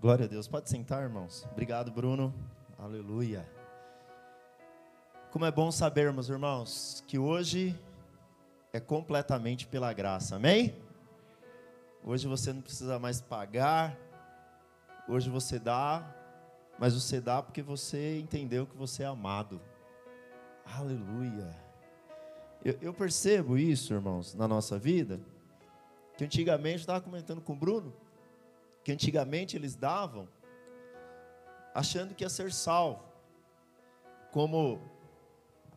Glória a Deus. Pode sentar, irmãos. Obrigado, Bruno. Aleluia. Como é bom sabermos, irmãos, que hoje é completamente pela graça. Amém? Hoje você não precisa mais pagar. Hoje você dá, mas você dá porque você entendeu que você é amado. Aleluia. Eu, eu percebo isso, irmãos, na nossa vida. Que antigamente, eu estava comentando com o Bruno, que antigamente eles davam achando que ia ser salvo. Como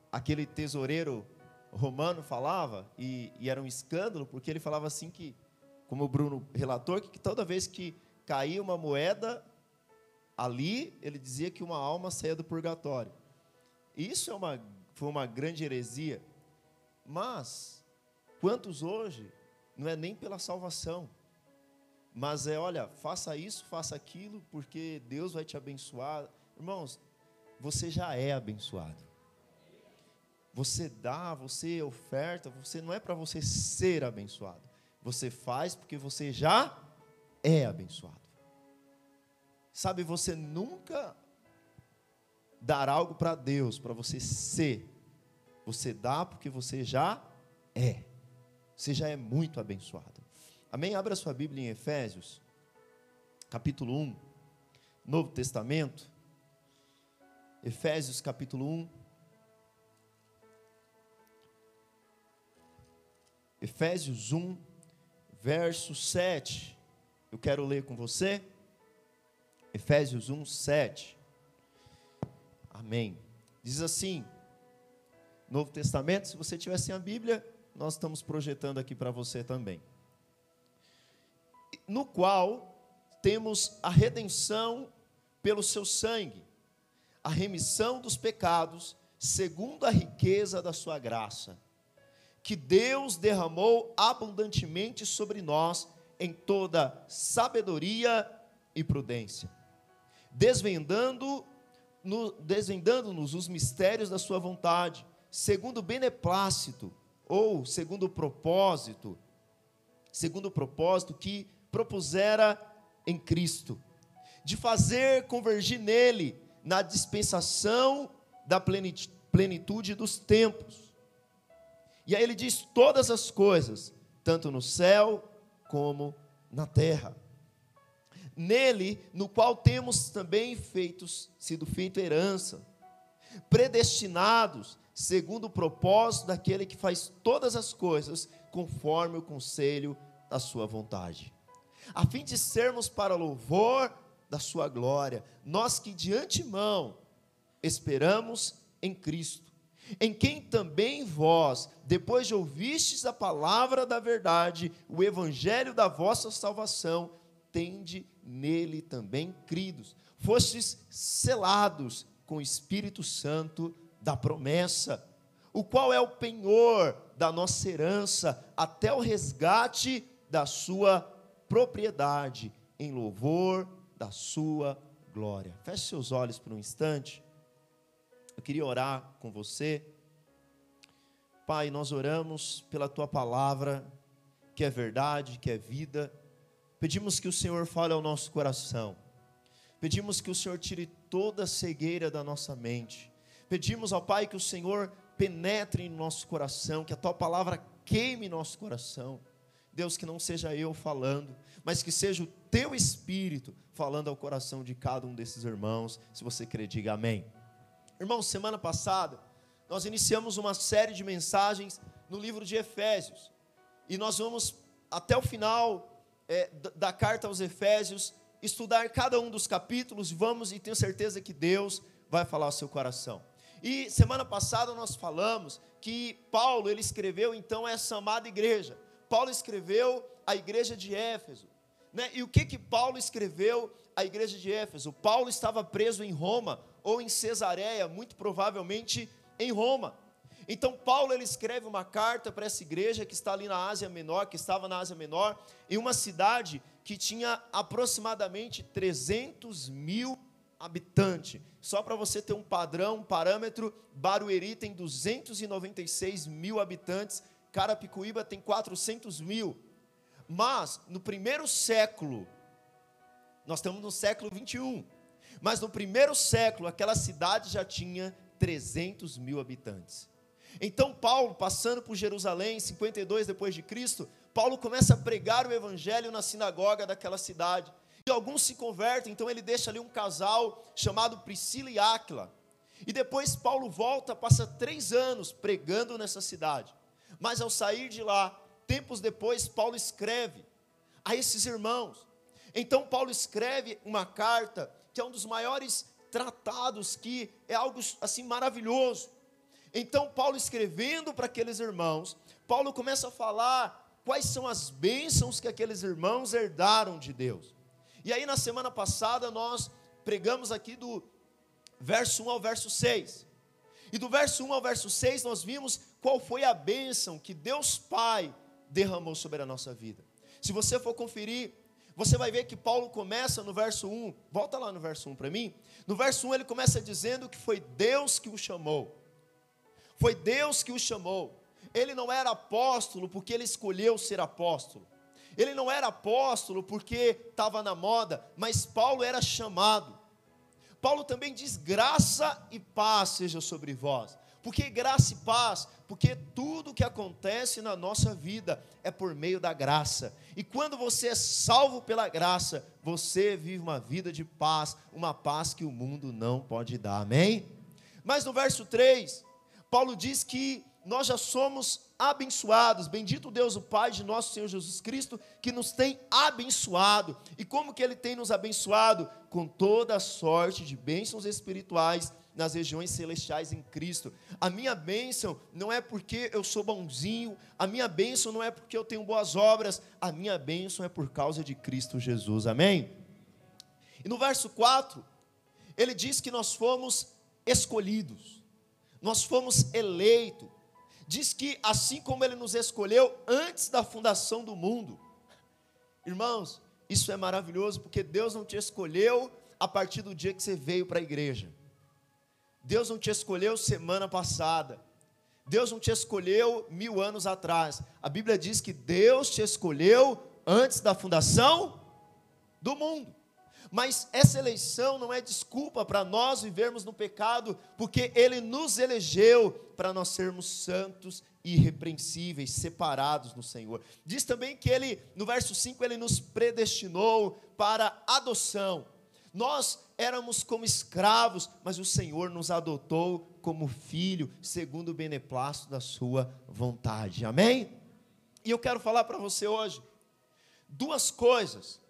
aquele tesoureiro romano falava, e, e, era um escândalo, porque ele falava assim que, como o Bruno relatou, que toda vez que caía uma moeda ali, ele dizia que uma alma saía do purgatório. Isso é uma, foi uma grande heresia. Mas, quantos hoje não é nem pela salvação, mas é, olha, faça isso, faça aquilo, porque Deus vai te abençoar. Irmãos, você já é abençoado. Você dá, você oferta, você não é para você ser abençoado. Você faz porque você já é abençoado. Sabe, você nunca dar algo para Deus, para você ser. Você dá porque você já é. Você já é muito abençoado. Amém? Abra sua Bíblia em Efésios, capítulo 1, Novo Testamento. Efésios, capítulo 1. Efésios 1, verso 7. Eu quero ler com você. Efésios 1, 7. Amém. Diz assim: Novo Testamento, se você tiver sem a Bíblia, nós estamos projetando aqui para você também no qual temos a redenção pelo seu sangue, a remissão dos pecados, segundo a riqueza da sua graça, que Deus derramou abundantemente sobre nós em toda sabedoria e prudência, desvendando no, desvendando-nos os mistérios da sua vontade, segundo o beneplácito ou segundo o propósito, segundo o propósito que propusera em Cristo, de fazer convergir nele, na dispensação da plenitude dos tempos. E aí ele diz todas as coisas, tanto no céu como na terra. Nele, no qual temos também feitos, sido feito herança, predestinados segundo o propósito daquele que faz todas as coisas conforme o conselho da sua vontade a fim de sermos para louvor da sua glória, nós que de antemão esperamos em Cristo, em quem também vós, depois de ouvistes a palavra da verdade, o evangelho da vossa salvação, tende nele também cridos, fostes selados com o Espírito Santo da promessa, o qual é o penhor da nossa herança até o resgate da sua propriedade em louvor da sua glória. Feche seus olhos por um instante. Eu queria orar com você. Pai, nós oramos pela tua palavra, que é verdade, que é vida. Pedimos que o Senhor fale ao nosso coração. Pedimos que o Senhor tire toda a cegueira da nossa mente. Pedimos ao Pai que o Senhor penetre em nosso coração, que a tua palavra queime nosso coração Deus, que não seja eu falando, mas que seja o teu espírito falando ao coração de cada um desses irmãos. Se você crer, diga amém. Irmãos, semana passada, nós iniciamos uma série de mensagens no livro de Efésios, e nós vamos, até o final é, da carta aos Efésios, estudar cada um dos capítulos, vamos e tenho certeza que Deus vai falar ao seu coração. E semana passada nós falamos que Paulo ele escreveu então essa amada igreja. Paulo escreveu à igreja de Éfeso. Né? E o que, que Paulo escreveu à igreja de Éfeso? Paulo estava preso em Roma ou em Cesareia, muito provavelmente em Roma. Então Paulo ele escreve uma carta para essa igreja que está ali na Ásia Menor, que estava na Ásia Menor, em uma cidade que tinha aproximadamente 300 mil habitantes. Só para você ter um padrão, um parâmetro, Barueri tem 296 mil habitantes Carapicuíba tem 400 mil. Mas, no primeiro século Nós estamos no século 21. Mas no primeiro século, aquela cidade já tinha 300 mil habitantes. Então Paulo, passando por Jerusalém, 52 depois de Cristo, Paulo começa a pregar o evangelho na sinagoga daquela cidade. E alguns se convertem, então ele deixa ali um casal chamado Priscila e Áquila. E depois Paulo volta, passa três anos pregando nessa cidade. Mas ao sair de lá, tempos depois, Paulo escreve a esses irmãos. Então Paulo escreve uma carta que é um dos maiores tratados, que é algo assim maravilhoso. Então Paulo escrevendo para aqueles irmãos, Paulo começa a falar quais são as bênçãos que aqueles irmãos herdaram de Deus. E aí na semana passada nós pregamos aqui do verso 1 ao verso 6. E do verso 1 ao verso 6 nós vimos qual foi a bênção que Deus Pai derramou sobre a nossa vida. Se você for conferir, você vai ver que Paulo começa no verso 1, volta lá no verso 1 para mim. No verso 1 ele começa dizendo que foi Deus que o chamou. Foi Deus que o chamou. Ele não era apóstolo porque ele escolheu ser apóstolo. Ele não era apóstolo porque estava na moda, mas Paulo era chamado. Paulo também diz: graça e paz seja sobre vós. Por que graça e paz? Porque tudo que acontece na nossa vida é por meio da graça. E quando você é salvo pela graça, você vive uma vida de paz, uma paz que o mundo não pode dar. Amém? Mas no verso 3, Paulo diz que nós já somos abençoados. Bendito Deus, o Pai de nosso Senhor Jesus Cristo, que nos tem abençoado. E como que ele tem nos abençoado? Com toda sorte de bênçãos espirituais nas regiões celestiais em Cristo. A minha bênção não é porque eu sou bonzinho, a minha bênção não é porque eu tenho boas obras, a minha bênção é por causa de Cristo Jesus. Amém? E no verso 4, ele diz que nós fomos escolhidos, nós fomos eleitos. Diz que assim como ele nos escolheu antes da fundação do mundo, irmãos, isso é maravilhoso porque Deus não te escolheu a partir do dia que você veio para a igreja. Deus não te escolheu semana passada. Deus não te escolheu mil anos atrás. A Bíblia diz que Deus te escolheu antes da fundação do mundo. Mas essa eleição não é desculpa para nós vivermos no pecado, porque Ele nos elegeu para nós sermos santos e irrepreensíveis, separados no Senhor. Diz também que Ele, no verso 5, Ele nos predestinou para adoção. Nós éramos como escravos, mas o Senhor nos adotou como filho, segundo o beneplácito da sua vontade. Amém? E eu quero falar para você hoje duas coisas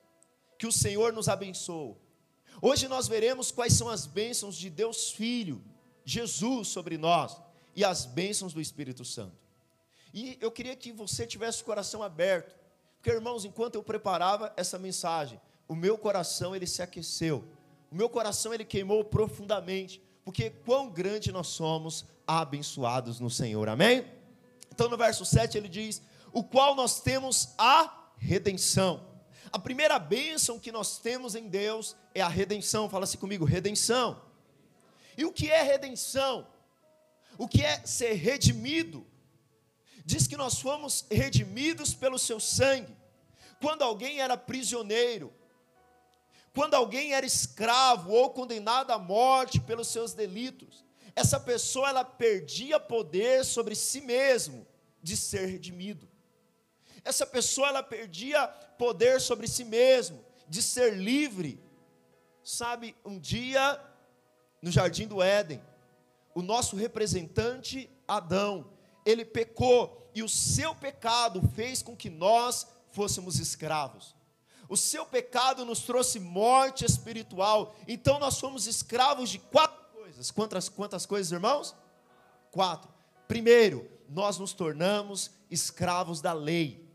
que o Senhor nos abençoou. Hoje nós veremos quais são as bênçãos de Deus Filho, Jesus sobre nós e as bênçãos do Espírito Santo. E eu queria que você tivesse o coração aberto, porque irmãos, enquanto eu preparava essa mensagem, o meu coração ele se aqueceu. O meu coração ele queimou profundamente, porque quão grande nós somos abençoados no Senhor. Amém? Então no verso 7 ele diz: "O qual nós temos a redenção". A primeira bênção que nós temos em Deus é a redenção. Fala assim comigo, redenção. E o que é redenção? O que é ser redimido? Diz que nós fomos redimidos pelo seu sangue. Quando alguém era prisioneiro, quando alguém era escravo ou condenado à morte pelos seus delitos, essa pessoa ela perdia poder sobre si mesmo de ser redimido. Essa pessoa ela perdia poder sobre si mesmo de ser livre. Sabe, um dia no jardim do Éden, o nosso representante Adão, ele pecou e o seu pecado fez com que nós fôssemos escravos. O seu pecado nos trouxe morte espiritual. Então nós somos escravos de quatro coisas. Quantas, quantas coisas, irmãos? Quatro. Primeiro, nós nos tornamos escravos da lei.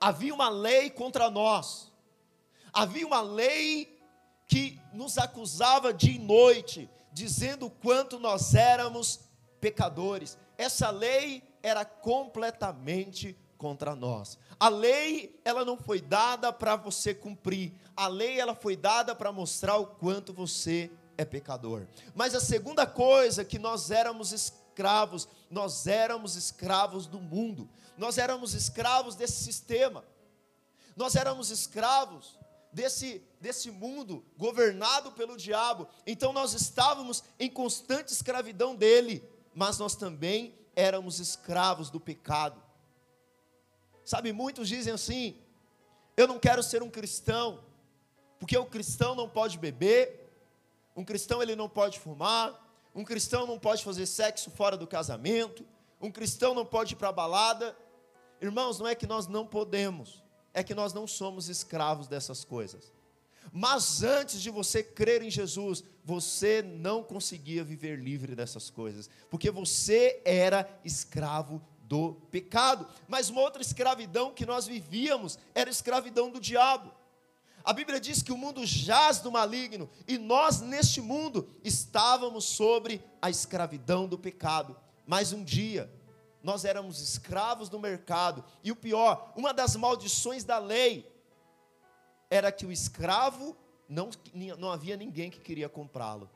Havia uma lei contra nós. Havia uma lei que nos acusava dia e noite, dizendo quanto nós éramos pecadores. Essa lei era completamente contra nós. A lei, ela não foi dada para você cumprir. A lei, ela foi dada para mostrar o quanto você é pecador. Mas a segunda coisa que nós éramos escravos, nós éramos escravos do mundo. Nós éramos escravos desse sistema. Nós éramos escravos desse, desse mundo governado pelo diabo. Então nós estávamos em constante escravidão dele, mas nós também éramos escravos do pecado. Sabe, muitos dizem assim: eu não quero ser um cristão, porque o cristão não pode beber, um cristão ele não pode fumar, um cristão não pode fazer sexo fora do casamento, um cristão não pode ir para a balada. Irmãos, não é que nós não podemos, é que nós não somos escravos dessas coisas. Mas antes de você crer em Jesus, você não conseguia viver livre dessas coisas, porque você era escravo do pecado. Mas uma outra escravidão que nós vivíamos era a escravidão do diabo. A Bíblia diz que o mundo jaz do maligno e nós neste mundo estávamos sobre a escravidão do pecado. Mas um dia nós éramos escravos do mercado e o pior, uma das maldições da lei era que o escravo não, não havia ninguém que queria comprá-lo.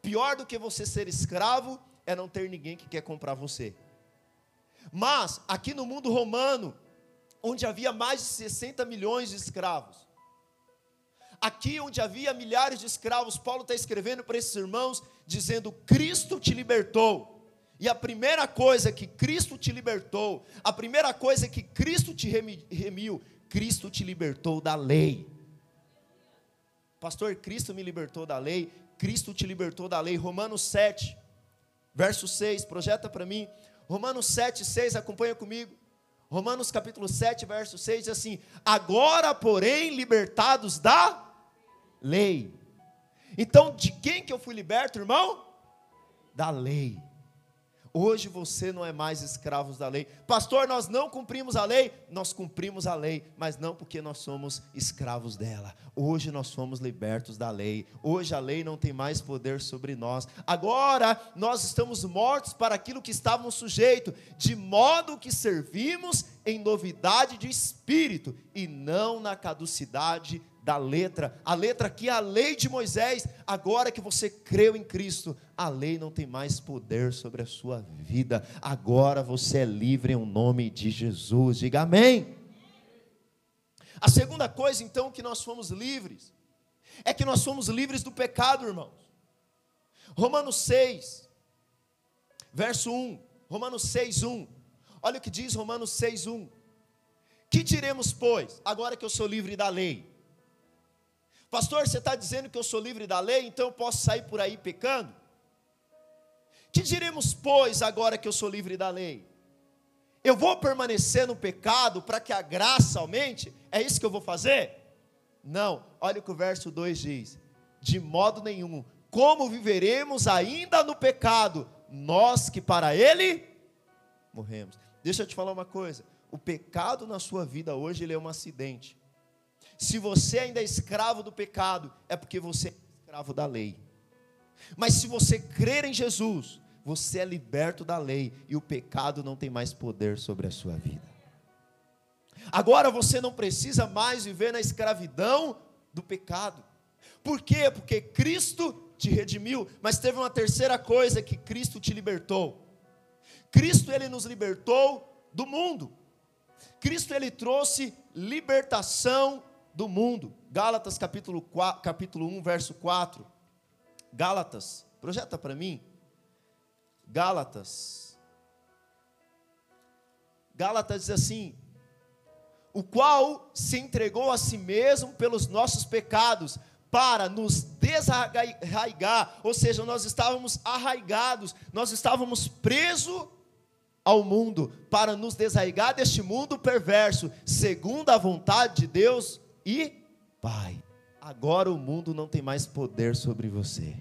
Pior do que você ser escravo é não ter ninguém que quer comprar você. Mas aqui no mundo romano, onde havia mais de 60 milhões de escravos, aqui onde havia milhares de escravos, Paulo está escrevendo para esses irmãos, dizendo: Cristo te libertou. E a primeira coisa que Cristo te libertou, a primeira coisa que Cristo te remiu, Cristo te libertou da lei. Pastor, Cristo me libertou da lei, Cristo te libertou da lei. Romanos 7, verso 6, projeta para mim. Romanos 7, 6, acompanha comigo. Romanos capítulo 7, verso 6 diz assim: Agora, porém, libertados da lei. Então, de quem que eu fui liberto, irmão? Da lei. Hoje você não é mais escravo da lei. Pastor, nós não cumprimos a lei? Nós cumprimos a lei, mas não porque nós somos escravos dela. Hoje nós fomos libertos da lei. Hoje a lei não tem mais poder sobre nós. Agora nós estamos mortos para aquilo que estávamos sujeitos, de modo que servimos em novidade de espírito e não na caducidade da letra, a letra que é a lei de Moisés, agora que você creu em Cristo, a lei não tem mais poder sobre a sua vida, agora você é livre em nome de Jesus, diga amém. A segunda coisa, então, que nós fomos livres, é que nós somos livres do pecado, irmãos. Romanos 6, verso 1, Romanos 6, 1, olha o que diz Romanos 6, 1. Que diremos, pois, agora que eu sou livre da lei? Pastor, você está dizendo que eu sou livre da lei, então eu posso sair por aí pecando? Que diremos, pois, agora que eu sou livre da lei? Eu vou permanecer no pecado para que a graça aumente? É isso que eu vou fazer? Não, olha o que o verso 2 diz: de modo nenhum, como viveremos ainda no pecado, nós que para ele morremos. Deixa eu te falar uma coisa: o pecado na sua vida hoje ele é um acidente. Se você ainda é escravo do pecado, é porque você é escravo da lei. Mas se você crer em Jesus, você é liberto da lei e o pecado não tem mais poder sobre a sua vida. Agora você não precisa mais viver na escravidão do pecado. Por quê? Porque Cristo te redimiu, mas teve uma terceira coisa que Cristo te libertou. Cristo ele nos libertou do mundo. Cristo ele trouxe libertação do mundo. Gálatas capítulo, 4, capítulo 1, verso 4. Gálatas, projeta para mim. Gálatas. Gálatas diz assim: o qual se entregou a si mesmo pelos nossos pecados, para nos desarraigar, ou seja, nós estávamos arraigados, nós estávamos presos ao mundo, para nos desarraigar deste mundo perverso, segundo a vontade de Deus, e Pai. Agora o mundo não tem mais poder sobre você.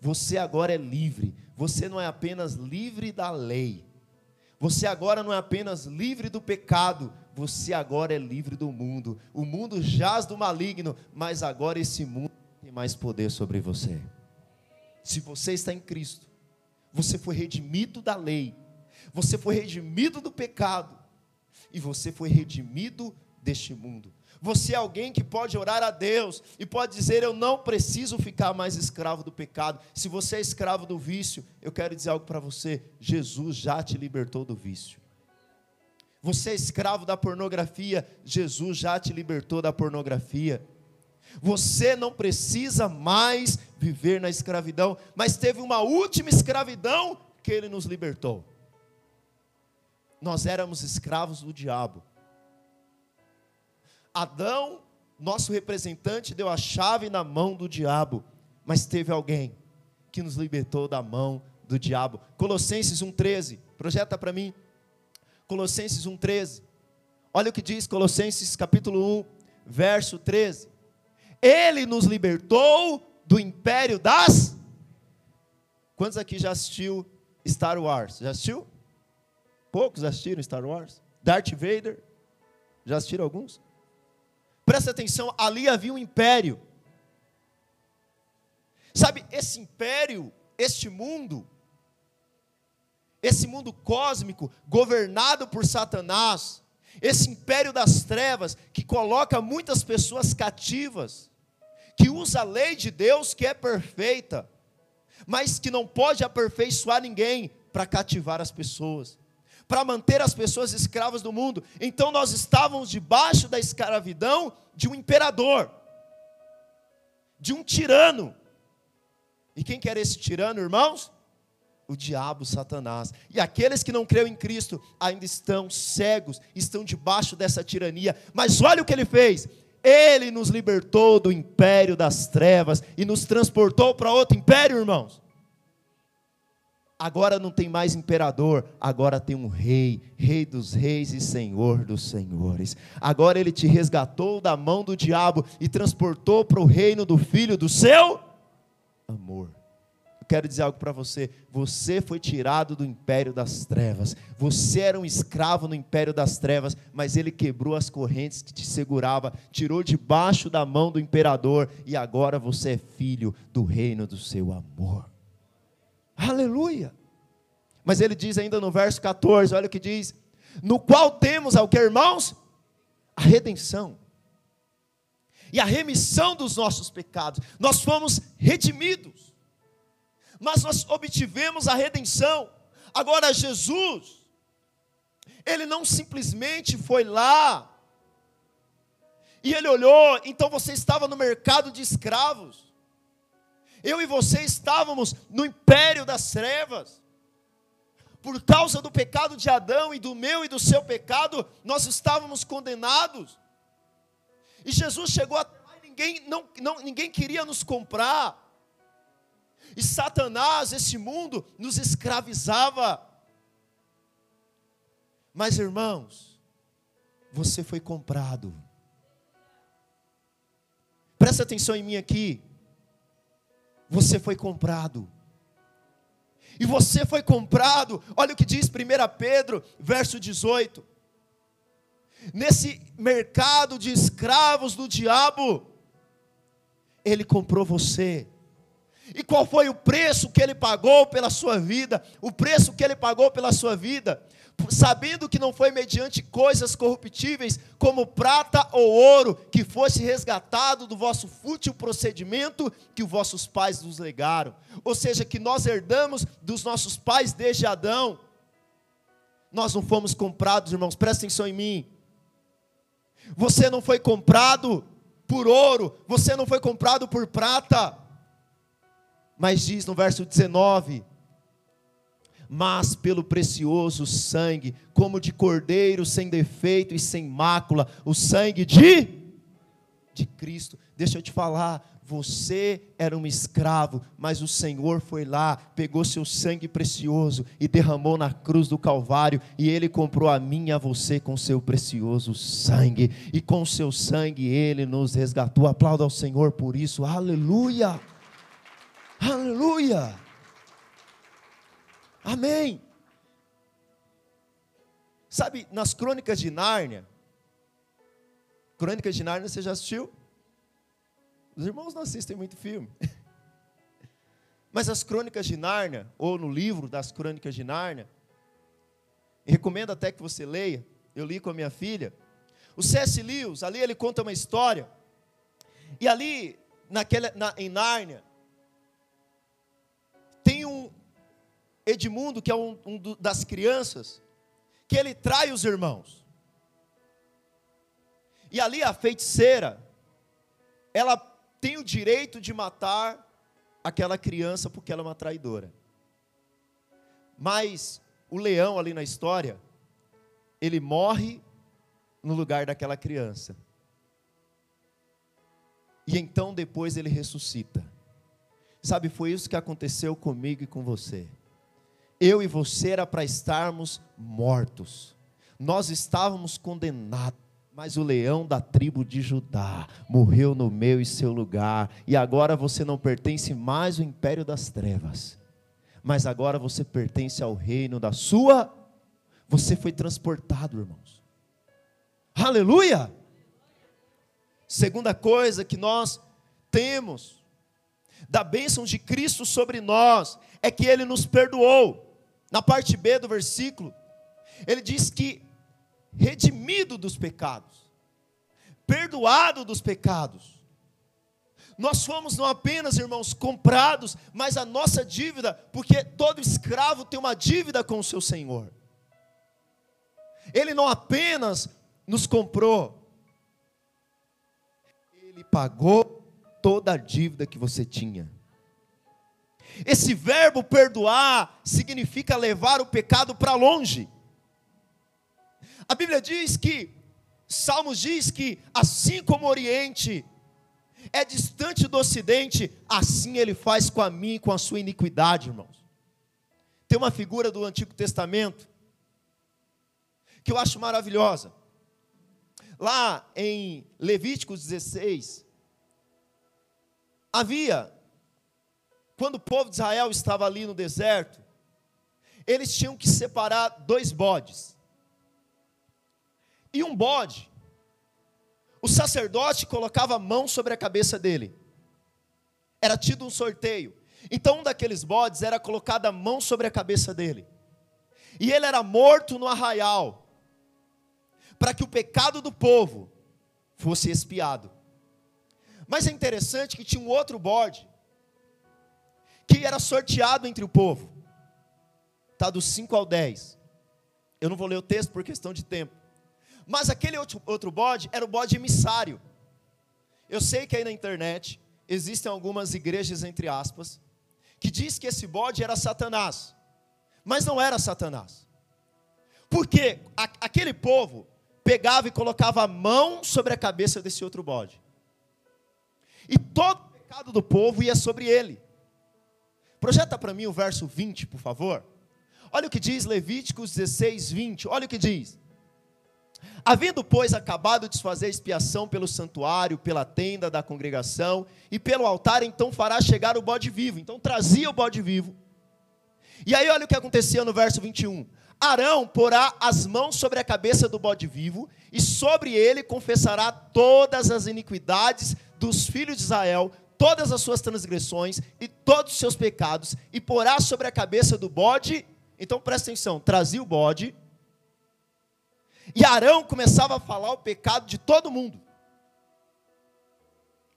Você agora é livre. Você não é apenas livre da lei. Você agora não é apenas livre do pecado. Você agora é livre do mundo. O mundo jaz do maligno, mas agora esse mundo tem mais poder sobre você. Se você está em Cristo, você foi redimido da lei, você foi redimido do pecado, e você foi redimido deste mundo. Você é alguém que pode orar a Deus e pode dizer: Eu não preciso ficar mais escravo do pecado. Se você é escravo do vício, eu quero dizer algo para você: Jesus já te libertou do vício. Você é escravo da pornografia, Jesus já te libertou da pornografia. Você não precisa mais viver na escravidão, mas teve uma última escravidão que ele nos libertou. Nós éramos escravos do diabo. Adão, nosso representante, deu a chave na mão do diabo, mas teve alguém que nos libertou da mão do diabo. Colossenses 1,13, projeta para mim. Colossenses 1,13. Olha o que diz Colossenses capítulo 1, verso 13. Ele nos libertou do império das. Quantos aqui já assistiu Star Wars? Já assistiu? Poucos assistiram Star Wars? Darth Vader? Já assistiram alguns? Presta atenção, ali havia um império. Sabe, esse império, este mundo, esse mundo cósmico, governado por Satanás, esse império das trevas, que coloca muitas pessoas cativas, que usa a lei de Deus que é perfeita, mas que não pode aperfeiçoar ninguém para cativar as pessoas, para manter as pessoas escravas do mundo. Então nós estávamos debaixo da escravidão de um imperador, de um tirano. E quem que era esse tirano, irmãos? o diabo, Satanás. E aqueles que não creem em Cristo ainda estão cegos, estão debaixo dessa tirania. Mas olha o que ele fez: ele nos libertou do império das trevas e nos transportou para outro império, irmãos. Agora não tem mais imperador, agora tem um rei, rei dos reis e senhor dos senhores. Agora ele te resgatou da mão do diabo e transportou para o reino do filho do seu amor quero dizer algo para você. Você foi tirado do império das trevas. Você era um escravo no império das trevas, mas ele quebrou as correntes que te segurava, tirou debaixo da mão do imperador e agora você é filho do reino do seu amor. Aleluia! Mas ele diz ainda no verso 14, olha o que diz: "No qual temos ao que, irmãos? A redenção e a remissão dos nossos pecados. Nós fomos redimidos mas nós obtivemos a redenção. Agora, Jesus, ele não simplesmente foi lá e ele olhou, então você estava no mercado de escravos. Eu e você estávamos no império das trevas. Por causa do pecado de Adão e do meu e do seu pecado, nós estávamos condenados. E Jesus chegou até lá e ninguém, não, não, ninguém queria nos comprar. E Satanás, esse mundo, nos escravizava. Mas irmãos, você foi comprado. Presta atenção em mim aqui. Você foi comprado. E você foi comprado. Olha o que diz 1 Pedro, verso 18. Nesse mercado de escravos do diabo, ele comprou você e qual foi o preço que ele pagou pela sua vida? O preço que ele pagou pela sua vida, sabendo que não foi mediante coisas corruptíveis, como prata ou ouro, que fosse resgatado do vosso fútil procedimento que os vossos pais nos legaram. Ou seja, que nós herdamos dos nossos pais desde Adão. Nós não fomos comprados, irmãos, presta atenção em mim. Você não foi comprado por ouro, você não foi comprado por prata mas diz no verso 19: Mas pelo precioso sangue, como de cordeiro sem defeito e sem mácula, o sangue de de Cristo. Deixa eu te falar, você era um escravo, mas o Senhor foi lá, pegou seu sangue precioso e derramou na cruz do Calvário, e Ele comprou a mim e a você com seu precioso sangue, e com seu sangue Ele nos resgatou. Aplauda ao Senhor por isso, aleluia. Aleluia! Amém! Sabe, nas crônicas de Nárnia, Crônicas de Nárnia você já assistiu? Os irmãos não assistem muito filme. Mas as crônicas de Nárnia, ou no livro das crônicas de Nárnia, recomendo até que você leia, eu li com a minha filha. O C.S. Lewis, ali ele conta uma história, e ali, naquela, na, em Nárnia, Edmundo, que é um, um das crianças, que ele trai os irmãos. E ali a feiticeira, ela tem o direito de matar aquela criança porque ela é uma traidora. Mas o leão ali na história, ele morre no lugar daquela criança. E então depois ele ressuscita. Sabe, foi isso que aconteceu comigo e com você. Eu e você era para estarmos mortos. Nós estávamos condenados. Mas o leão da tribo de Judá morreu no meu e seu lugar, e agora você não pertence mais ao império das trevas, mas agora você pertence ao reino da sua. Você foi transportado, irmãos. Aleluia! Segunda coisa que nós temos da bênção de Cristo sobre nós é que Ele nos perdoou. Na parte B do versículo, ele diz que redimido dos pecados, perdoado dos pecados. Nós fomos não apenas, irmãos, comprados, mas a nossa dívida, porque todo escravo tem uma dívida com o seu senhor. Ele não apenas nos comprou, ele pagou toda a dívida que você tinha. Esse verbo perdoar significa levar o pecado para longe. A Bíblia diz que, Salmos diz que, assim como o Oriente é distante do Ocidente, assim ele faz com a mim e com a sua iniquidade, irmãos. Tem uma figura do Antigo Testamento que eu acho maravilhosa. Lá em Levíticos 16, havia, quando o povo de Israel estava ali no deserto, eles tinham que separar dois bodes. E um bode, o sacerdote colocava a mão sobre a cabeça dele. Era tido um sorteio. Então um daqueles bodes era colocada a mão sobre a cabeça dele. E ele era morto no arraial para que o pecado do povo fosse expiado. Mas é interessante que tinha um outro bode que era sorteado entre o povo. Está do 5 ao 10. Eu não vou ler o texto por questão de tempo. Mas aquele outro, outro bode era o bode emissário. Eu sei que aí na internet existem algumas igrejas, entre aspas, que diz que esse bode era Satanás. Mas não era Satanás. Porque a, aquele povo pegava e colocava a mão sobre a cabeça desse outro bode. E todo o pecado do povo ia sobre ele. Projeta para mim o verso 20, por favor. Olha o que diz Levíticos 16, 20. Olha o que diz. Havendo, pois, acabado de fazer expiação pelo santuário, pela tenda da congregação e pelo altar, então fará chegar o bode vivo. Então trazia o bode vivo. E aí, olha o que acontecia no verso 21. Arão porá as mãos sobre a cabeça do bode vivo, e sobre ele confessará todas as iniquidades dos filhos de Israel, todas as suas transgressões e todos os seus pecados, e porá sobre a cabeça do bode. Então presta atenção: trazia o bode, e Arão começava a falar o pecado de todo mundo.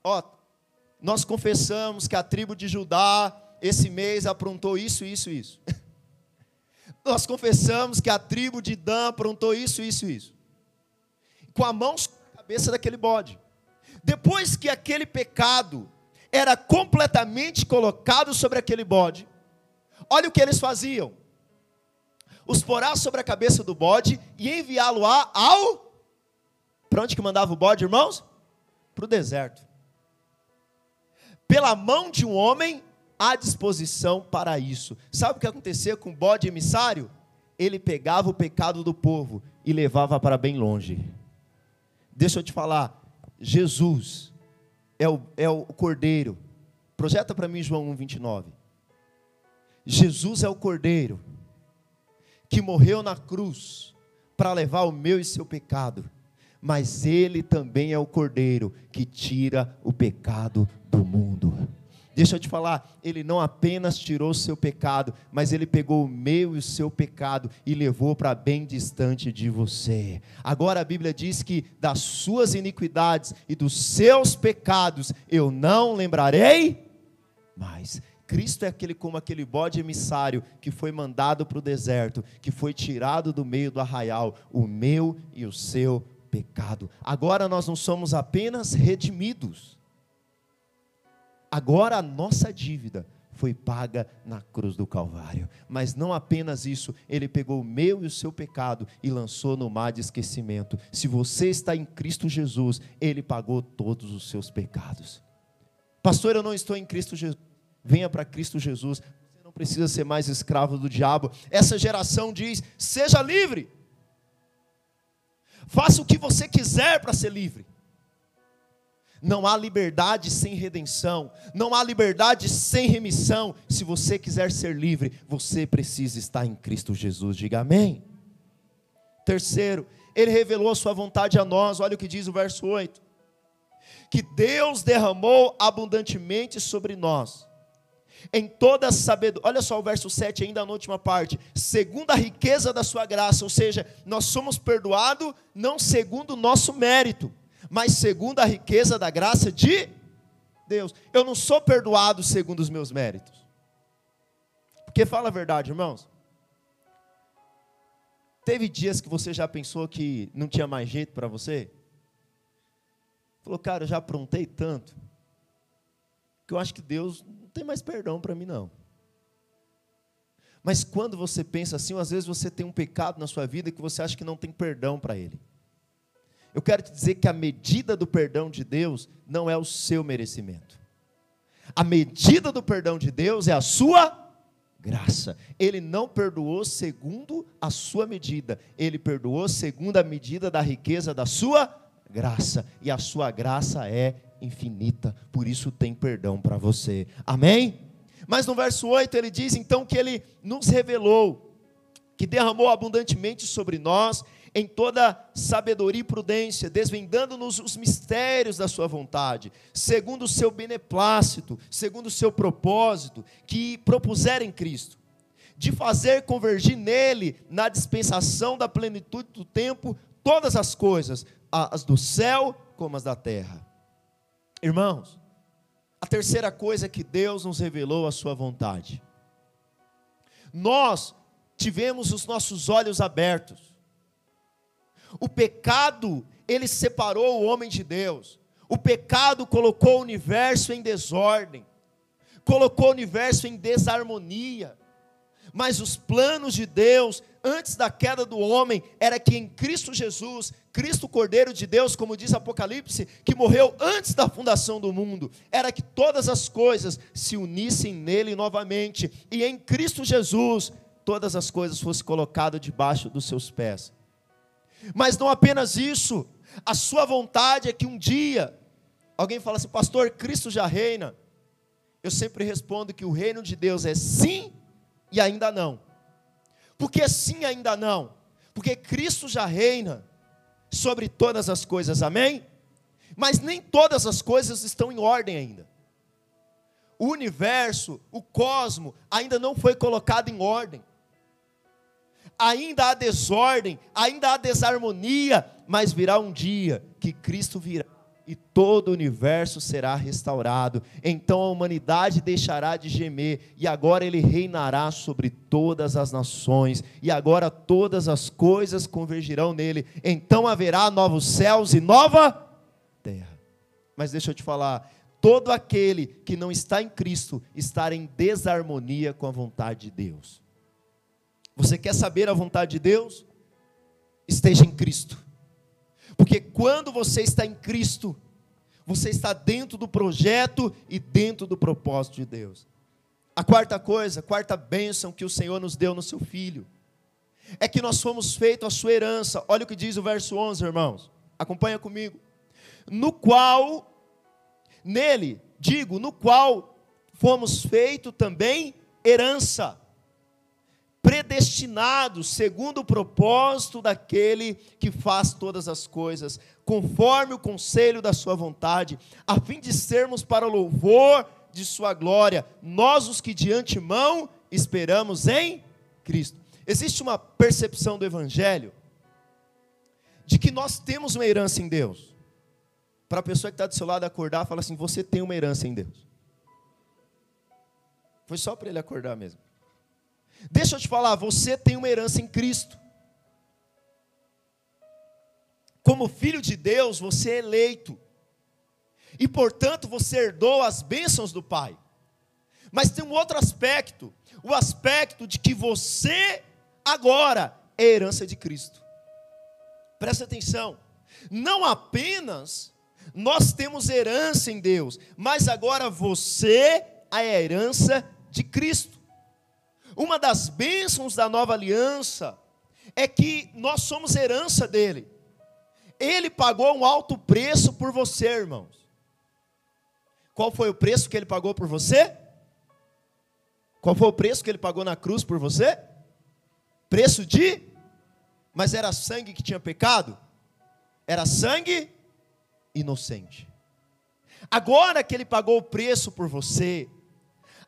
Ó, nós confessamos que a tribo de Judá esse mês aprontou isso, isso, isso. nós confessamos que a tribo de Dan aprontou isso, isso, isso. Com a mão na cabeça daquele bode. Depois que aquele pecado era completamente colocado sobre aquele bode, olha o que eles faziam: os porá sobre a cabeça do bode e enviá-lo ao. Para onde que mandava o bode, irmãos? Para o deserto. Pela mão de um homem à disposição para isso. Sabe o que acontecia com o bode emissário? Ele pegava o pecado do povo e levava para bem longe. Deixa eu te falar, Jesus é o, é o cordeiro. Projeta para mim João 1, 29. Jesus é o cordeiro que morreu na cruz para levar o meu e seu pecado, mas ele também é o cordeiro que tira o pecado do mundo. Deixa eu te falar, ele não apenas tirou o seu pecado, mas ele pegou o meu e o seu pecado e levou para bem distante de você. Agora a Bíblia diz que das suas iniquidades e dos seus pecados eu não lembrarei mais. Cristo é aquele como aquele bode emissário que foi mandado para o deserto, que foi tirado do meio do arraial, o meu e o seu pecado. Agora nós não somos apenas redimidos. Agora a nossa dívida foi paga na cruz do Calvário. Mas não apenas isso, ele pegou o meu e o seu pecado e lançou no mar de esquecimento. Se você está em Cristo Jesus, ele pagou todos os seus pecados. Pastor, eu não estou em Cristo Jesus. Venha para Cristo Jesus. Você não precisa ser mais escravo do diabo. Essa geração diz: seja livre. Faça o que você quiser para ser livre. Não há liberdade sem redenção, não há liberdade sem remissão. Se você quiser ser livre, você precisa estar em Cristo Jesus. Diga amém. Terceiro, ele revelou a sua vontade a nós. Olha o que diz o verso 8: que Deus derramou abundantemente sobre nós, em toda a sabedoria. Olha só o verso 7, ainda na última parte. Segundo a riqueza da sua graça, ou seja, nós somos perdoados não segundo o nosso mérito mas segundo a riqueza da graça de Deus. Eu não sou perdoado segundo os meus méritos. Porque fala a verdade, irmãos. Teve dias que você já pensou que não tinha mais jeito para você? Falou, cara, eu já aprontei tanto, que eu acho que Deus não tem mais perdão para mim, não. Mas quando você pensa assim, às vezes você tem um pecado na sua vida que você acha que não tem perdão para ele. Eu quero te dizer que a medida do perdão de Deus não é o seu merecimento. A medida do perdão de Deus é a sua graça. Ele não perdoou segundo a sua medida, ele perdoou segundo a medida da riqueza da sua graça. E a sua graça é infinita, por isso tem perdão para você. Amém? Mas no verso 8 ele diz então que ele nos revelou, que derramou abundantemente sobre nós em toda sabedoria e prudência, desvendando-nos os mistérios da sua vontade, segundo o seu beneplácito, segundo o seu propósito, que propuseram em Cristo, de fazer convergir nele, na dispensação da plenitude do tempo, todas as coisas, as do céu como as da terra. Irmãos, a terceira coisa é que Deus nos revelou a sua vontade. Nós tivemos os nossos olhos abertos o pecado, ele separou o homem de Deus. O pecado colocou o universo em desordem, colocou o universo em desarmonia. Mas os planos de Deus, antes da queda do homem, era que em Cristo Jesus, Cristo Cordeiro de Deus, como diz Apocalipse, que morreu antes da fundação do mundo, era que todas as coisas se unissem nele novamente, e em Cristo Jesus, todas as coisas fossem colocadas debaixo dos seus pés. Mas não apenas isso, a sua vontade é que um dia, alguém fala assim, pastor, Cristo já reina. Eu sempre respondo que o reino de Deus é sim e ainda não. Por que sim ainda não? Porque Cristo já reina sobre todas as coisas, amém? Mas nem todas as coisas estão em ordem ainda. O universo, o cosmo, ainda não foi colocado em ordem ainda há desordem, ainda há desarmonia, mas virá um dia que Cristo virá e todo o universo será restaurado. Então a humanidade deixará de gemer e agora ele reinará sobre todas as nações e agora todas as coisas convergirão nele. Então haverá novos céus e nova terra. Mas deixa eu te falar, todo aquele que não está em Cristo está em desarmonia com a vontade de Deus. Você quer saber a vontade de Deus? Esteja em Cristo. Porque quando você está em Cristo, você está dentro do projeto e dentro do propósito de Deus. A quarta coisa, a quarta bênção que o Senhor nos deu no seu Filho, é que nós fomos feitos a sua herança. Olha o que diz o verso 11, irmãos. Acompanha comigo. No qual, nele, digo, no qual fomos feitos também herança predestinados segundo o propósito daquele que faz todas as coisas, conforme o conselho da sua vontade, a fim de sermos para o louvor de sua glória, nós os que de antemão esperamos em Cristo. Existe uma percepção do evangelho de que nós temos uma herança em Deus. Para a pessoa que está do seu lado acordar, fala assim: você tem uma herança em Deus. Foi só para ele acordar mesmo. Deixa eu te falar, você tem uma herança em Cristo. Como filho de Deus, você é eleito. E portanto, você herdou as bênçãos do Pai. Mas tem um outro aspecto, o aspecto de que você agora é herança de Cristo. Presta atenção. Não apenas nós temos herança em Deus, mas agora você é a herança de Cristo. Uma das bênçãos da nova aliança é que nós somos herança dele. Ele pagou um alto preço por você, irmãos. Qual foi o preço que ele pagou por você? Qual foi o preço que ele pagou na cruz por você? Preço de? Mas era sangue que tinha pecado? Era sangue inocente. Agora que ele pagou o preço por você,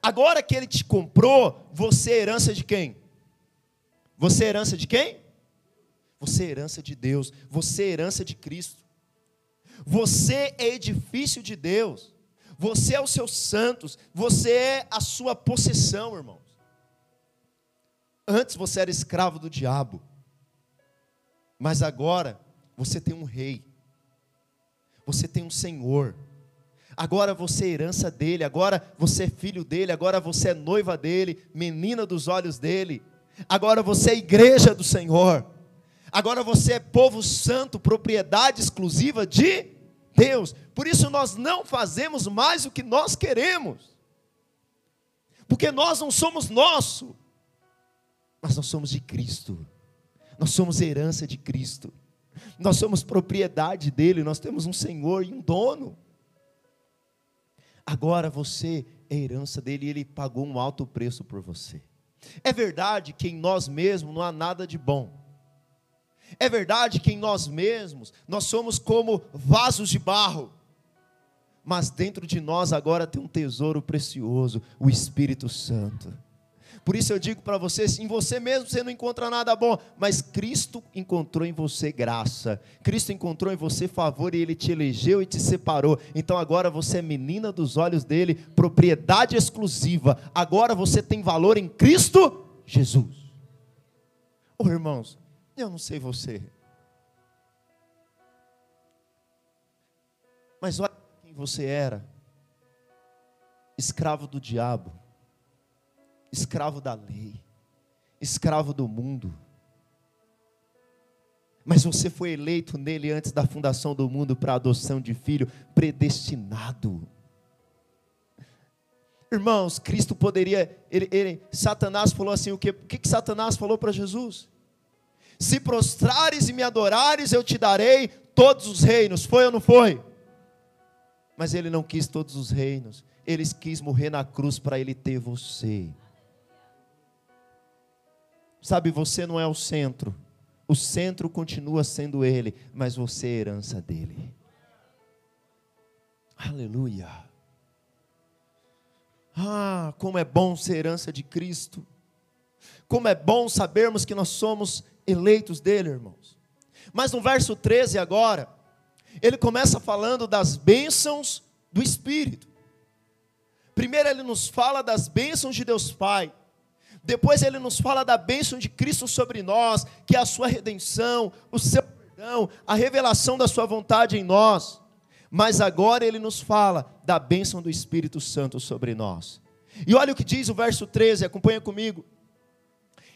agora que ele te comprou, você é herança de quem? Você é herança de quem? Você é herança de Deus, você é herança de Cristo. Você é edifício de Deus. Você é os seus santos, você é a sua possessão, irmãos. Antes você era escravo do diabo, mas agora você tem um rei, você tem um senhor, agora você é herança dele, agora você é filho dele, agora você é noiva dele, menina dos olhos dele, agora você é igreja do Senhor, agora você é povo santo, propriedade exclusiva de Deus. Por isso nós não fazemos mais o que nós queremos. Porque nós não somos nosso, mas nós somos de Cristo. Nós somos herança de Cristo. Nós somos propriedade dele, nós temos um Senhor e um dono. Agora você é herança dele e ele pagou um alto preço por você. É verdade que em nós mesmos não há nada de bom. É verdade que em nós mesmos nós somos como vasos de barro, mas dentro de nós agora tem um tesouro precioso, o Espírito Santo. Por isso eu digo para vocês: em você mesmo você não encontra nada bom, mas Cristo encontrou em você graça, Cristo encontrou em você favor e Ele te elegeu e te separou. Então agora você é menina dos olhos dele, propriedade exclusiva. Agora você tem valor em Cristo Jesus. Oh, irmãos, eu não sei você. Mas olha quem você era: escravo do diabo, escravo da lei, escravo do mundo. Mas você foi eleito nele antes da fundação do mundo para adoção de filho, predestinado. Irmãos, Cristo poderia, ele, ele, Satanás falou assim: o que, o que, que Satanás falou para Jesus? Se prostrares e me adorares, eu te darei todos os reinos. Foi ou não foi? Mas ele não quis todos os reinos. Ele quis morrer na cruz para ele ter você. Sabe, você não é o centro. O centro continua sendo ele, mas você é herança dele. Aleluia. Ah, como é bom ser herança de Cristo. Como é bom sabermos que nós somos eleitos dele, irmãos. Mas no verso 13 agora, ele começa falando das bênçãos do Espírito. Primeiro ele nos fala das bênçãos de Deus Pai. Depois ele nos fala da bênção de Cristo sobre nós, que é a sua redenção, o seu perdão, a revelação da sua vontade em nós. Mas agora ele nos fala da bênção do Espírito Santo sobre nós. E olha o que diz o verso 13, acompanha comigo.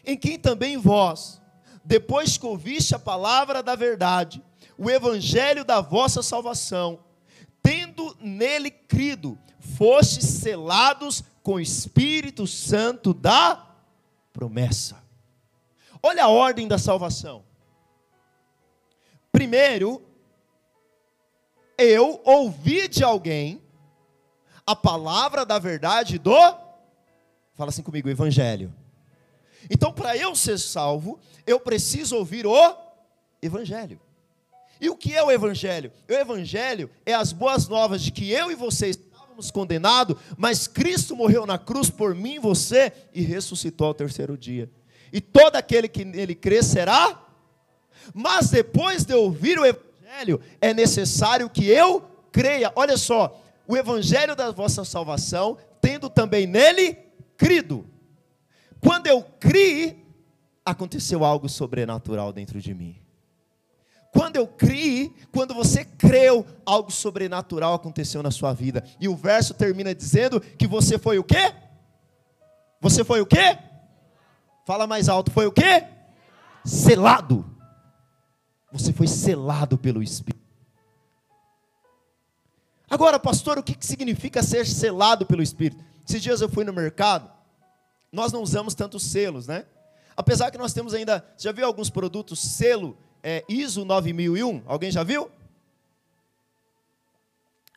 Em quem também vós, depois que ouviste a palavra da verdade, o evangelho da vossa salvação, tendo nele crido, fostes selados com o Espírito Santo da promessa. Olha a ordem da salvação. Primeiro, eu ouvi de alguém a palavra da verdade do. Fala assim comigo, evangelho. Então, para eu ser salvo, eu preciso ouvir o Evangelho. E o que é o Evangelho? O Evangelho é as boas novas de que eu e você estávamos condenados, mas Cristo morreu na cruz por mim e você e ressuscitou ao terceiro dia. E todo aquele que nele crê será. Mas depois de ouvir o Evangelho, é necessário que eu creia. Olha só, o Evangelho da vossa salvação, tendo também nele crido. Quando eu criei, aconteceu algo sobrenatural dentro de mim. Quando eu criei, quando você creu, algo sobrenatural aconteceu na sua vida. E o verso termina dizendo que você foi o quê? Você foi o quê? Fala mais alto, foi o quê? Selado. Você foi selado pelo Espírito. Agora, pastor, o que significa ser selado pelo Espírito? Esses dias eu fui no mercado, nós não usamos tantos selos, né? Apesar que nós temos ainda, já viu alguns produtos selo é, ISO 9001? Alguém já viu?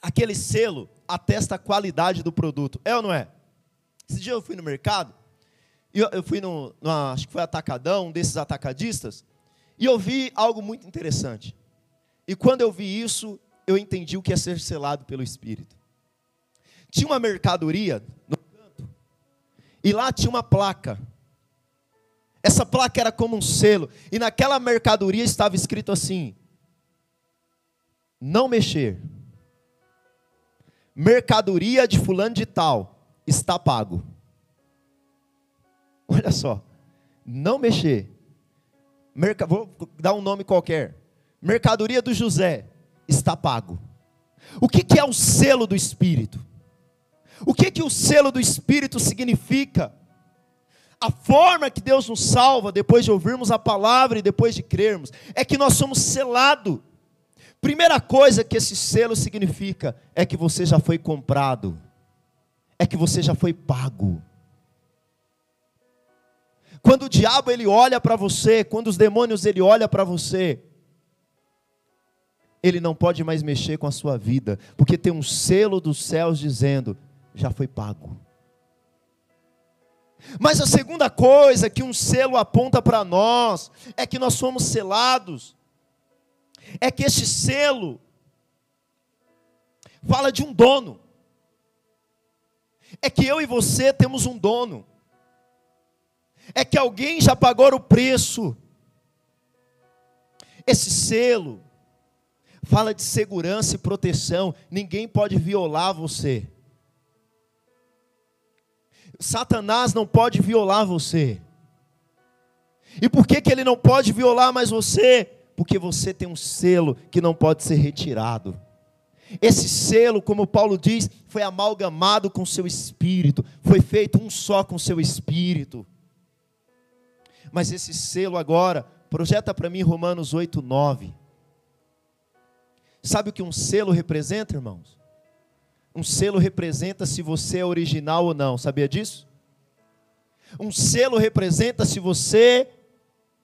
Aquele selo atesta a qualidade do produto, é ou não é? Esse dia eu fui no mercado, eu, eu fui no, no, acho que foi atacadão, um desses atacadistas, e eu vi algo muito interessante. E quando eu vi isso, eu entendi o que é ser selado pelo Espírito. Tinha uma mercadoria no canto, e lá tinha uma placa. Essa placa era como um selo, e naquela mercadoria estava escrito assim: não mexer. Mercadoria de fulano de tal está pago. Olha só, não mexer. Merca... Vou dar um nome qualquer. Mercadoria do José está pago. O que, que é o selo do Espírito? O que, que o selo do Espírito significa? A forma que Deus nos salva, depois de ouvirmos a palavra e depois de crermos, é que nós somos selados. Primeira coisa que esse selo significa é que você já foi comprado, é que você já foi pago. Quando o diabo ele olha para você, quando os demônios ele olha para você, ele não pode mais mexer com a sua vida, porque tem um selo dos céus dizendo: já foi pago. Mas a segunda coisa que um selo aponta para nós é que nós somos selados, é que este selo fala de um dono, é que eu e você temos um dono, é que alguém já pagou o preço. Esse selo fala de segurança e proteção, ninguém pode violar você. Satanás não pode violar você. E por que, que ele não pode violar mais você? Porque você tem um selo que não pode ser retirado. Esse selo, como Paulo diz, foi amalgamado com seu espírito, foi feito um só com seu espírito. Mas esse selo agora, projeta para mim Romanos 8, 9. Sabe o que um selo representa, irmãos? Um selo representa se você é original ou não, sabia disso? Um selo representa se você,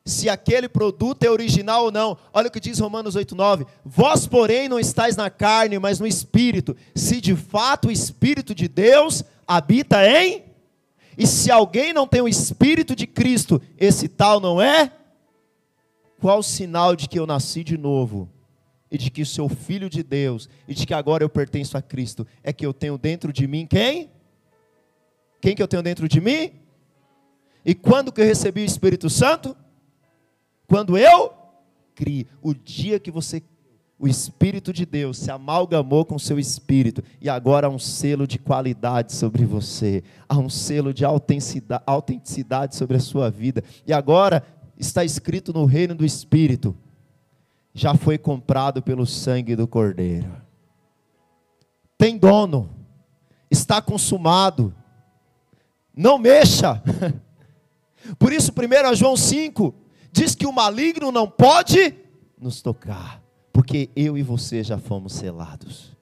se aquele produto é original ou não. Olha o que diz Romanos 8,9: Vós, porém, não estáis na carne, mas no espírito, se de fato o espírito de Deus habita em. E se alguém não tem o espírito de Cristo, esse tal não é? Qual o sinal de que eu nasci de novo? E de que sou filho de Deus e de que agora eu pertenço a Cristo, é que eu tenho dentro de mim quem? Quem que eu tenho dentro de mim? E quando que eu recebi o Espírito Santo? Quando eu criei. O dia que você o Espírito de Deus se amalgamou com o seu espírito e agora há um selo de qualidade sobre você, há um selo de autenticidade, autenticidade sobre a sua vida. E agora está escrito no reino do Espírito: já foi comprado pelo sangue do Cordeiro. Tem dono, está consumado. Não mexa. Por isso, 1 João 5 diz que o maligno não pode nos tocar, porque eu e você já fomos selados.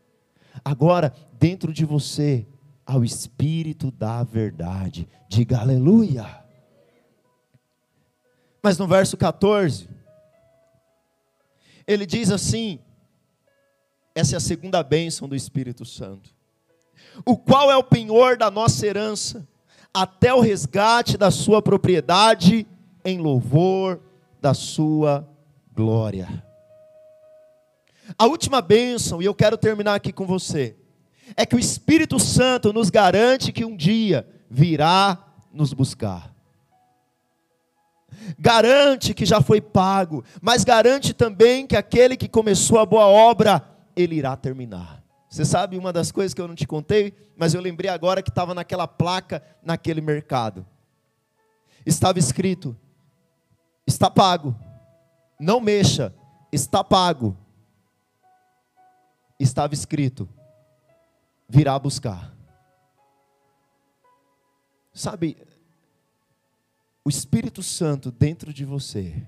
Agora, dentro de você, ao Espírito da verdade. Diga aleluia. Mas no verso 14, ele diz assim: essa é a segunda bênção do Espírito Santo, o qual é o penhor da nossa herança, até o resgate da sua propriedade, em louvor da sua glória. A última bênção, e eu quero terminar aqui com você, é que o Espírito Santo nos garante que um dia virá nos buscar garante que já foi pago, mas garante também que aquele que começou a boa obra, ele irá terminar. Você sabe uma das coisas que eu não te contei, mas eu lembrei agora que estava naquela placa naquele mercado. Estava escrito: está pago. Não mexa, está pago. Estava escrito: virá buscar. Sabe, o Espírito Santo dentro de você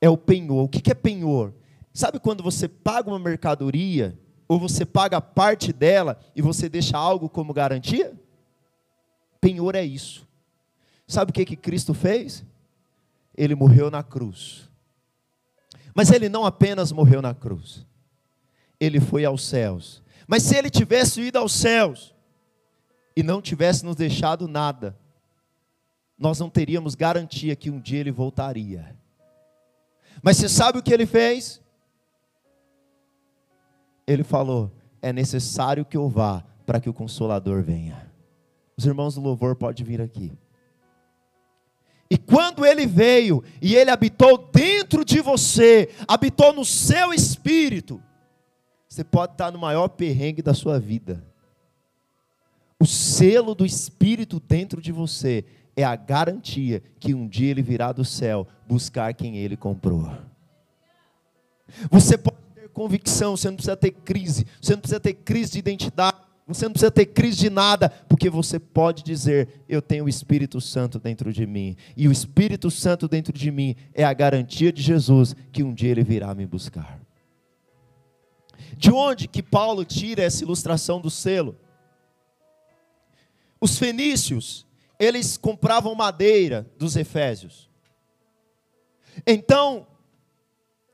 é o penhor. O que é penhor? Sabe quando você paga uma mercadoria, ou você paga parte dela e você deixa algo como garantia? Penhor é isso. Sabe o que, que Cristo fez? Ele morreu na cruz. Mas ele não apenas morreu na cruz, ele foi aos céus. Mas se ele tivesse ido aos céus e não tivesse nos deixado nada, nós não teríamos garantia que um dia ele voltaria. Mas você sabe o que ele fez? Ele falou: é necessário que eu vá para que o consolador venha. Os irmãos do louvor podem vir aqui. E quando ele veio e ele habitou dentro de você, habitou no seu espírito, você pode estar no maior perrengue da sua vida. O selo do espírito dentro de você é a garantia que um dia ele virá do céu buscar quem ele comprou. Você pode ter convicção, você não precisa ter crise, você não precisa ter crise de identidade, você não precisa ter crise de nada, porque você pode dizer: Eu tenho o Espírito Santo dentro de mim, e o Espírito Santo dentro de mim é a garantia de Jesus que um dia ele virá me buscar. De onde que Paulo tira essa ilustração do selo? Os fenícios, eles compravam madeira dos efésios. Então,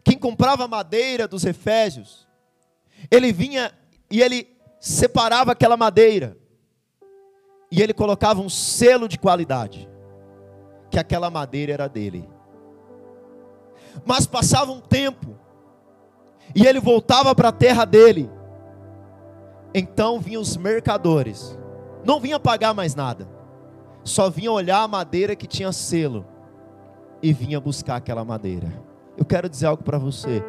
quem comprava madeira dos efésios, ele vinha e ele separava aquela madeira e ele colocava um selo de qualidade, que aquela madeira era dele. Mas passava um tempo e ele voltava para a terra dele. Então vinham os mercadores, não vinha pagar mais nada, só vinha olhar a madeira que tinha selo e vinha buscar aquela madeira. Eu quero dizer algo para você.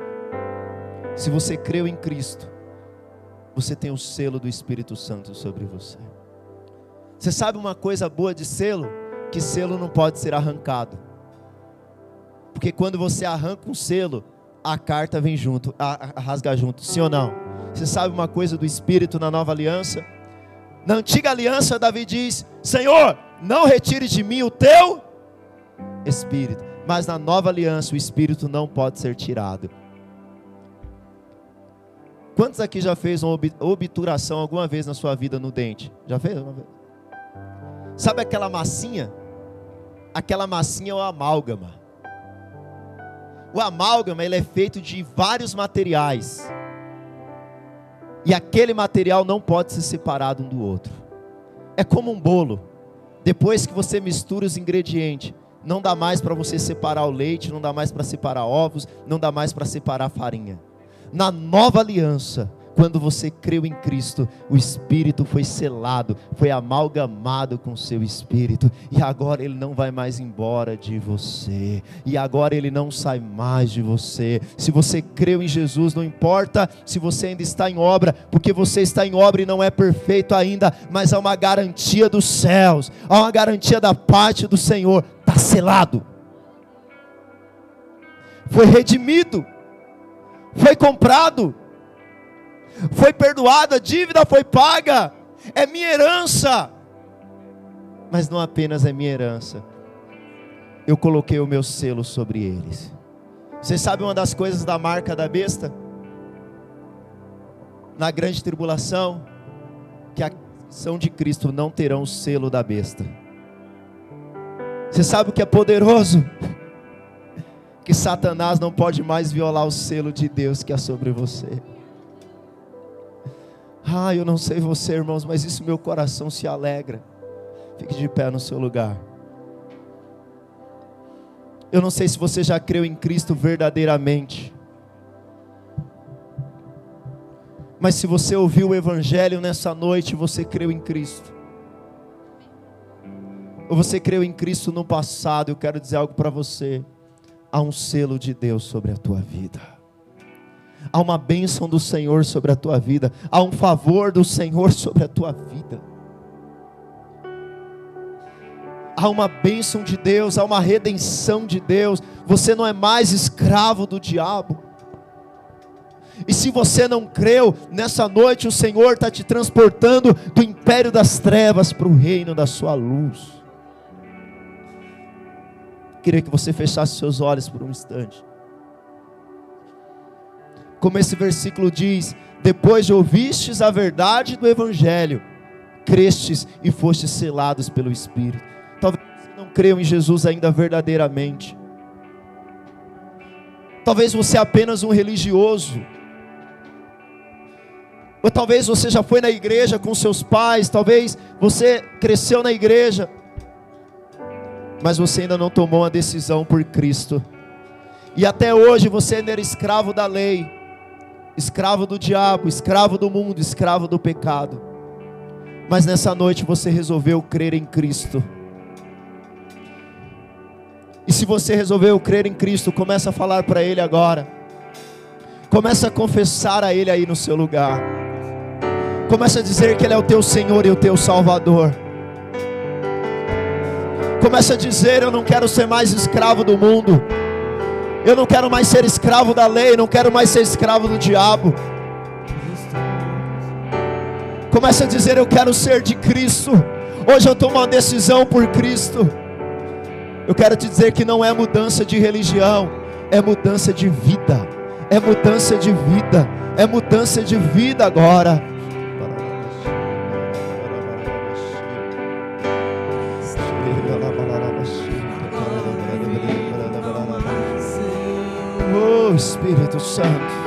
Se você creu em Cristo, você tem o selo do Espírito Santo sobre você. Você sabe uma coisa boa de selo? Que selo não pode ser arrancado. Porque quando você arranca um selo, a carta vem junto, a, a, rasga junto, sim ou não? Você sabe uma coisa do Espírito na nova aliança? Na antiga aliança, Davi diz: Senhor, não retire de mim o teu Espírito. Mas na nova aliança, o Espírito não pode ser tirado. Quantos aqui já fez uma obturação alguma vez na sua vida no dente? Já fez? Sabe aquela massinha? Aquela massinha é o amálgama. O amálgama ele é feito de vários materiais. E aquele material não pode ser separado um do outro. É como um bolo. Depois que você mistura os ingredientes, não dá mais para você separar o leite, não dá mais para separar ovos, não dá mais para separar a farinha. Na nova aliança, quando você creu em Cristo, o Espírito foi selado, foi amalgamado com o seu Espírito, e agora ele não vai mais embora de você, e agora ele não sai mais de você. Se você creu em Jesus, não importa se você ainda está em obra, porque você está em obra e não é perfeito ainda, mas há uma garantia dos céus, há uma garantia da parte do Senhor, está selado, foi redimido, foi comprado foi perdoado, a dívida foi paga, é minha herança. Mas não apenas é minha herança, eu coloquei o meu selo sobre eles. Você sabe uma das coisas da marca da besta? Na grande tribulação, que a são de Cristo não terão o selo da besta. Você sabe o que é poderoso? Que Satanás não pode mais violar o selo de Deus que é sobre você. Ah, eu não sei você, irmãos, mas isso meu coração se alegra. Fique de pé no seu lugar. Eu não sei se você já creu em Cristo verdadeiramente. Mas se você ouviu o Evangelho nessa noite, você creu em Cristo. Ou você creu em Cristo no passado, eu quero dizer algo para você. Há um selo de Deus sobre a tua vida. Há uma bênção do Senhor sobre a tua vida, há um favor do Senhor sobre a tua vida. Há uma bênção de Deus, há uma redenção de Deus. Você não é mais escravo do diabo. E se você não creu, nessa noite o Senhor está te transportando do império das trevas para o reino da sua luz. Queria que você fechasse seus olhos por um instante. Como esse versículo diz: Depois de ouvistes a verdade do Evangelho, crestes e fostes selados pelo Espírito. Talvez você não creu em Jesus ainda verdadeiramente. Talvez você é apenas um religioso. Ou talvez você já foi na igreja com seus pais, talvez você cresceu na igreja, mas você ainda não tomou a decisão por Cristo. E até hoje você ainda era escravo da lei, escravo do diabo, escravo do mundo, escravo do pecado. Mas nessa noite você resolveu crer em Cristo. E se você resolveu crer em Cristo, começa a falar para Ele agora. Começa a confessar a Ele aí no seu lugar. Começa a dizer que Ele é o teu Senhor e o teu Salvador. Começa a dizer: Eu não quero ser mais escravo do mundo. Eu não quero mais ser escravo da lei. Não quero mais ser escravo do diabo. Começa a dizer: Eu quero ser de Cristo. Hoje eu tomo uma decisão por Cristo. Eu quero te dizer que não é mudança de religião, é mudança de vida. É mudança de vida. É mudança de vida agora. Espírito Santo.